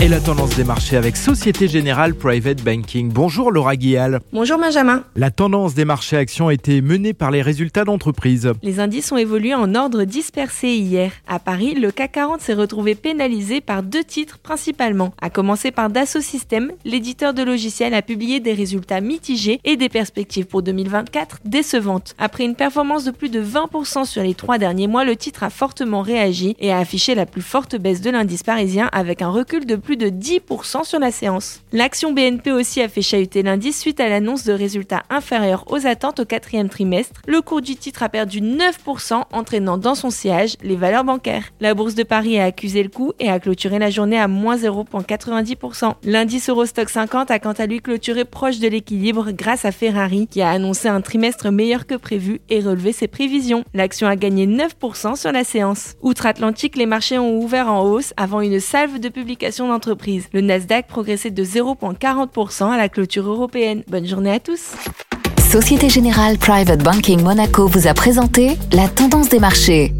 Et la tendance des marchés avec Société Générale Private Banking. Bonjour Laura Guial. Bonjour Benjamin. La tendance des marchés actions a été menée par les résultats d'entreprise. Les indices ont évolué en ordre dispersé hier. À Paris, le CAC 40 s'est retrouvé pénalisé par deux titres principalement. À commencer par Dassault Systèmes, l'éditeur de logiciels a publié des résultats mitigés et des perspectives pour 2024 décevantes. Après une performance de plus de 20% sur les trois derniers mois, le titre a fortement réagi et a affiché la plus forte baisse de l'indice parisien avec un recul de plus de 10% sur la séance. L'action BNP aussi a fait chahuter l'indice suite à l'annonce de résultats inférieurs aux attentes au quatrième trimestre. Le cours du titre a perdu 9%, entraînant dans son siège les valeurs bancaires. La bourse de Paris a accusé le coup et a clôturé la journée à moins 0,90%. L'indice Eurostock 50 a quant à lui clôturé proche de l'équilibre grâce à Ferrari qui a annoncé un trimestre meilleur que prévu et relevé ses prévisions. L'action a gagné 9% sur la séance. Outre-Atlantique, les marchés ont ouvert en hausse avant une salve de publications Le Nasdaq progressait de 0,40% à la clôture européenne. Bonne journée à tous. Société Générale Private Banking Monaco vous a présenté la tendance des marchés.